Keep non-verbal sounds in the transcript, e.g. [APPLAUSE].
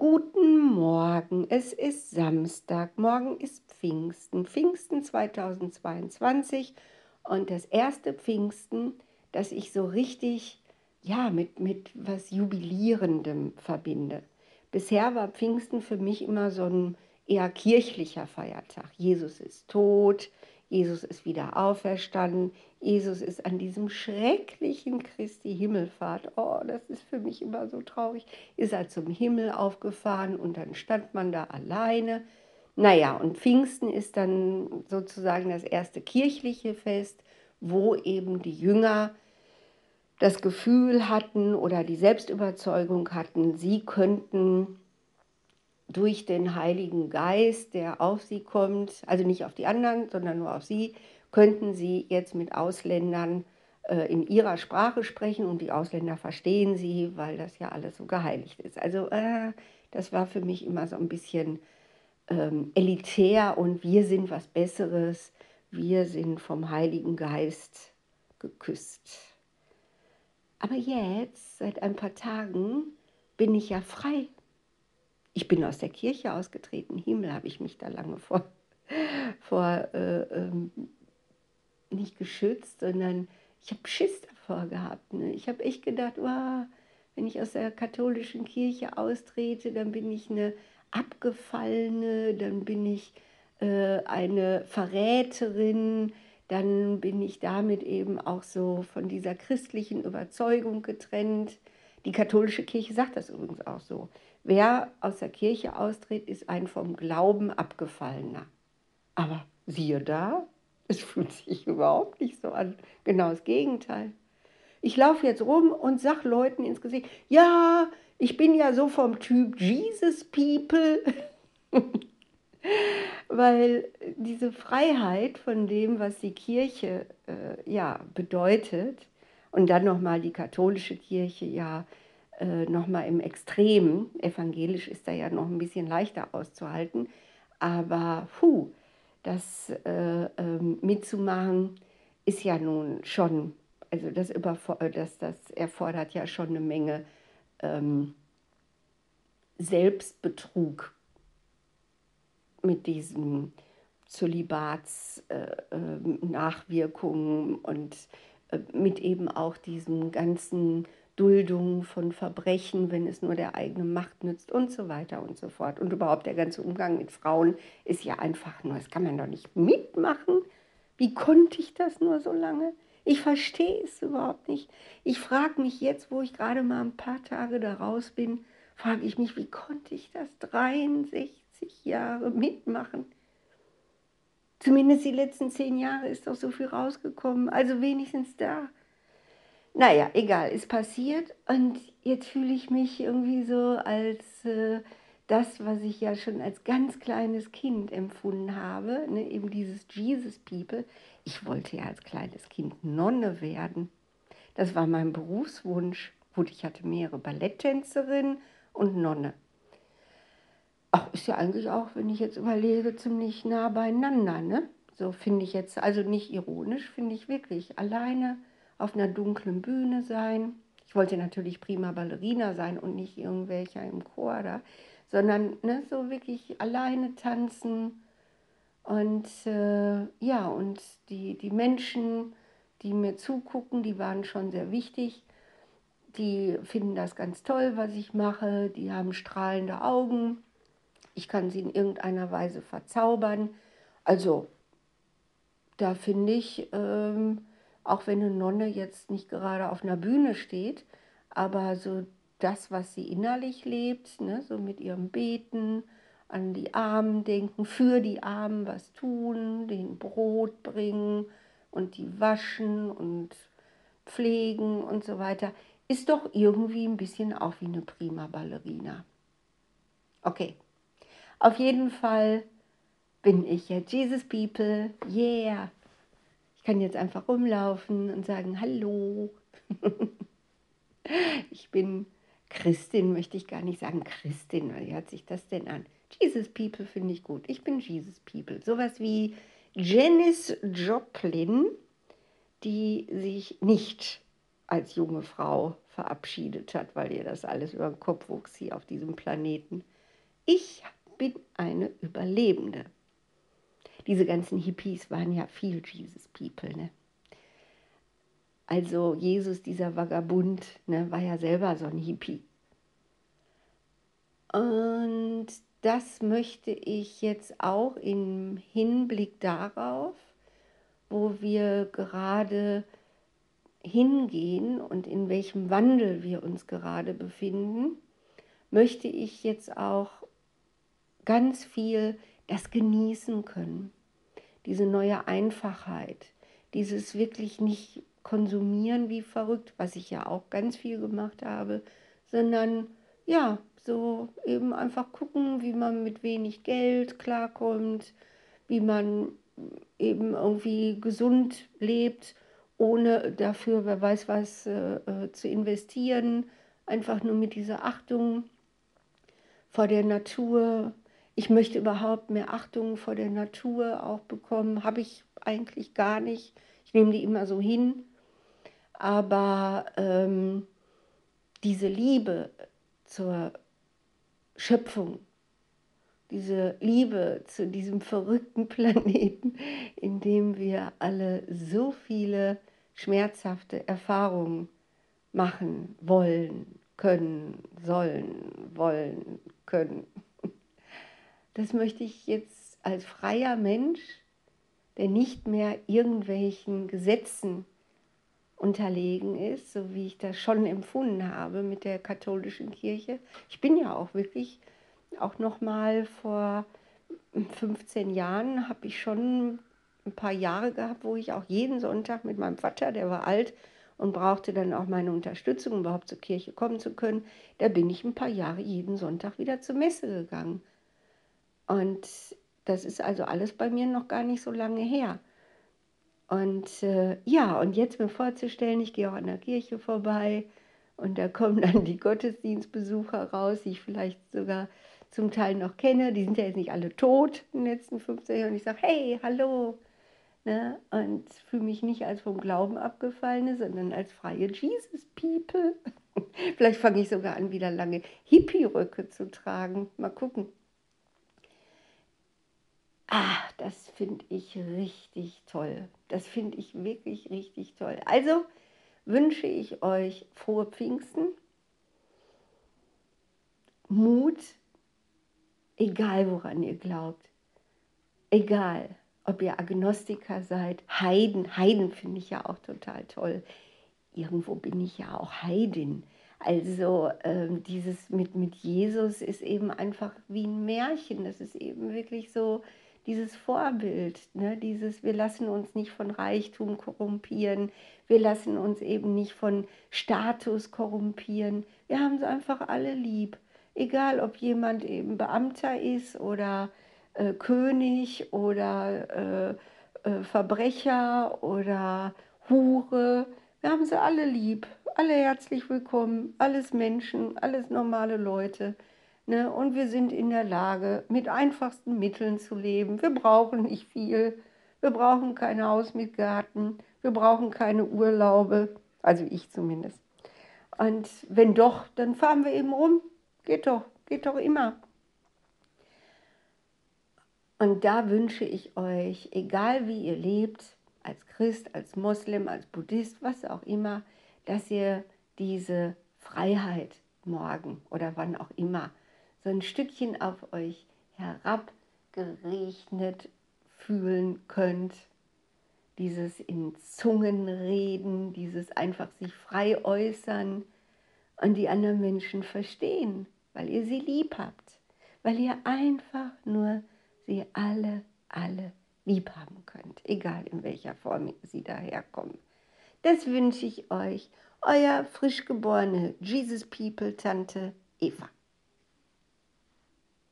Guten Morgen, es ist Samstag, morgen ist Pfingsten, Pfingsten 2022 und das erste Pfingsten, das ich so richtig, ja, mit, mit was Jubilierendem verbinde. Bisher war Pfingsten für mich immer so ein eher kirchlicher Feiertag. Jesus ist tot, Jesus ist wieder auferstanden, Jesus ist an diesem schrecklichen Christi Himmelfahrt, oh, das ist für mich immer so traurig, ist er zum Himmel aufgefahren und dann stand man da alleine. Naja, und Pfingsten ist dann sozusagen das erste kirchliche Fest, wo eben die Jünger das Gefühl hatten oder die Selbstüberzeugung hatten, sie könnten durch den Heiligen Geist, der auf sie kommt, also nicht auf die anderen, sondern nur auf sie, könnten sie jetzt mit Ausländern äh, in ihrer Sprache sprechen und die Ausländer verstehen sie, weil das ja alles so geheiligt ist. Also äh, das war für mich immer so ein bisschen ähm, elitär und wir sind was Besseres, wir sind vom Heiligen Geist geküsst. Aber jetzt, seit ein paar Tagen, bin ich ja frei ich bin aus der Kirche ausgetreten. Himmel habe ich mich da lange vor, [LAUGHS] vor äh, ähm, nicht geschützt, sondern ich habe Schiss davor gehabt. Ne? Ich habe echt gedacht, wow, wenn ich aus der katholischen Kirche austrete, dann bin ich eine Abgefallene, dann bin ich äh, eine Verräterin, dann bin ich damit eben auch so von dieser christlichen Überzeugung getrennt. Die katholische Kirche sagt das übrigens auch so. Wer aus der Kirche austritt, ist ein vom Glauben abgefallener. Aber siehe da, es fühlt sich überhaupt nicht so an. Genau das Gegenteil. Ich laufe jetzt rum und sag Leuten ins Gesicht, ja, ich bin ja so vom Typ Jesus People. [LAUGHS] Weil diese Freiheit von dem, was die Kirche äh, ja, bedeutet, und dann nochmal die katholische Kirche, ja, äh, nochmal im Extrem. Evangelisch ist da ja noch ein bisschen leichter auszuhalten. Aber puh, das äh, äh, mitzumachen ist ja nun schon, also das, das, das erfordert ja schon eine Menge ähm, Selbstbetrug mit diesen Zölibats-Nachwirkungen äh, ähm, und äh, mit eben auch diesem ganzen Duldung von Verbrechen, wenn es nur der eigenen Macht nützt und so weiter und so fort. Und überhaupt der ganze Umgang mit Frauen ist ja einfach nur, das kann man doch nicht mitmachen. Wie konnte ich das nur so lange? Ich verstehe es überhaupt nicht. Ich frage mich jetzt, wo ich gerade mal ein paar Tage da raus bin, frage ich mich, wie konnte ich das 63 Jahre mitmachen? Zumindest die letzten zehn Jahre ist doch so viel rausgekommen. Also wenigstens da naja, egal, ist passiert und jetzt fühle ich mich irgendwie so als äh, das, was ich ja schon als ganz kleines Kind empfunden habe, ne, eben dieses Jesus People. Ich wollte ja als kleines Kind Nonne werden. Das war mein Berufswunsch. Gut, ich hatte mehrere Balletttänzerin und Nonne. Ach, ist ja eigentlich auch, wenn ich jetzt überlege, ziemlich nah beieinander. Ne? So finde ich jetzt, also nicht ironisch, finde ich wirklich. Alleine auf einer dunklen Bühne sein. Ich wollte natürlich prima Ballerina sein und nicht irgendwelcher im Chor da, sondern ne, so wirklich alleine tanzen. Und äh, ja, und die, die Menschen, die mir zugucken, die waren schon sehr wichtig. Die finden das ganz toll, was ich mache. Die haben strahlende Augen. Ich kann sie in irgendeiner Weise verzaubern. Also, da finde ich, ähm, auch wenn eine Nonne jetzt nicht gerade auf einer Bühne steht, aber so das, was sie innerlich lebt, ne, so mit ihrem Beten, an die Armen denken, für die Armen was tun, den Brot bringen und die waschen und pflegen und so weiter, ist doch irgendwie ein bisschen auch wie eine prima Ballerina. Okay, auf jeden Fall bin ich ja Jesus People, yeah. Ich kann jetzt einfach rumlaufen und sagen, hallo. [LAUGHS] ich bin Christin, möchte ich gar nicht sagen Christin, weil wie hört sich das denn an? Jesus People finde ich gut. Ich bin Jesus People. Sowas wie Janis Joplin, die sich nicht als junge Frau verabschiedet hat, weil ihr das alles über den Kopf wuchs hier auf diesem Planeten. Ich bin eine Überlebende. Diese ganzen Hippies waren ja viel Jesus People, ne? Also Jesus, dieser Vagabund, ne, war ja selber so ein Hippie. Und das möchte ich jetzt auch im Hinblick darauf, wo wir gerade hingehen und in welchem Wandel wir uns gerade befinden, möchte ich jetzt auch ganz viel das genießen können. Diese neue Einfachheit, dieses wirklich nicht konsumieren wie verrückt, was ich ja auch ganz viel gemacht habe, sondern ja, so eben einfach gucken, wie man mit wenig Geld klarkommt, wie man eben irgendwie gesund lebt, ohne dafür, wer weiß was, äh, äh, zu investieren. Einfach nur mit dieser Achtung vor der Natur. Ich möchte überhaupt mehr Achtung vor der Natur auch bekommen. Habe ich eigentlich gar nicht. Ich nehme die immer so hin. Aber ähm, diese Liebe zur Schöpfung, diese Liebe zu diesem verrückten Planeten, in dem wir alle so viele schmerzhafte Erfahrungen machen wollen, können, sollen, wollen, können. Das möchte ich jetzt als freier Mensch, der nicht mehr irgendwelchen Gesetzen unterlegen ist, so wie ich das schon empfunden habe mit der katholischen Kirche. Ich bin ja auch wirklich, auch noch mal vor 15 Jahren habe ich schon ein paar Jahre gehabt, wo ich auch jeden Sonntag mit meinem Vater, der war alt und brauchte dann auch meine Unterstützung, um überhaupt zur Kirche kommen zu können. Da bin ich ein paar Jahre jeden Sonntag wieder zur Messe gegangen. Und das ist also alles bei mir noch gar nicht so lange her. Und äh, ja, und jetzt mir vorzustellen, ich gehe auch an der Kirche vorbei und da kommen dann die Gottesdienstbesucher raus, die ich vielleicht sogar zum Teil noch kenne. Die sind ja jetzt nicht alle tot in den letzten 15 Jahren. Und ich sage, hey, hallo. Ne? Und fühle mich nicht als vom Glauben abgefallene, sondern als freie Jesus-People. [LAUGHS] vielleicht fange ich sogar an, wieder lange Hippie-Röcke zu tragen. Mal gucken. Ah, das finde ich richtig toll. Das finde ich wirklich richtig toll. Also wünsche ich euch frohe Pfingsten, Mut, egal woran ihr glaubt, egal ob ihr Agnostiker seid, Heiden, Heiden finde ich ja auch total toll. Irgendwo bin ich ja auch Heidin. Also ähm, dieses mit, mit Jesus ist eben einfach wie ein Märchen. Das ist eben wirklich so, dieses Vorbild, ne? dieses, wir lassen uns nicht von Reichtum korrumpieren, wir lassen uns eben nicht von Status korrumpieren, wir haben es einfach alle lieb. Egal, ob jemand eben Beamter ist oder äh, König oder äh, äh, Verbrecher oder Hure, wir haben sie alle lieb, alle herzlich willkommen, alles Menschen, alles normale Leute. Ne? Und wir sind in der Lage, mit einfachsten Mitteln zu leben. Wir brauchen nicht viel. Wir brauchen kein Haus mit Garten. Wir brauchen keine Urlaube. Also ich zumindest. Und wenn doch, dann fahren wir eben rum. Geht doch, geht doch immer. Und da wünsche ich euch, egal wie ihr lebt, als Christ, als Moslem, als Buddhist, was auch immer, dass ihr diese Freiheit morgen oder wann auch immer so ein Stückchen auf euch herabgerechnet fühlen könnt. Dieses in Zungen reden, dieses einfach sich frei äußern und die anderen Menschen verstehen, weil ihr sie lieb habt, weil ihr einfach nur sie alle, alle lieb haben könnt, egal in welcher Form sie daherkommen. Das wünsche ich euch, euer frisch geborene Jesus People Tante Eva.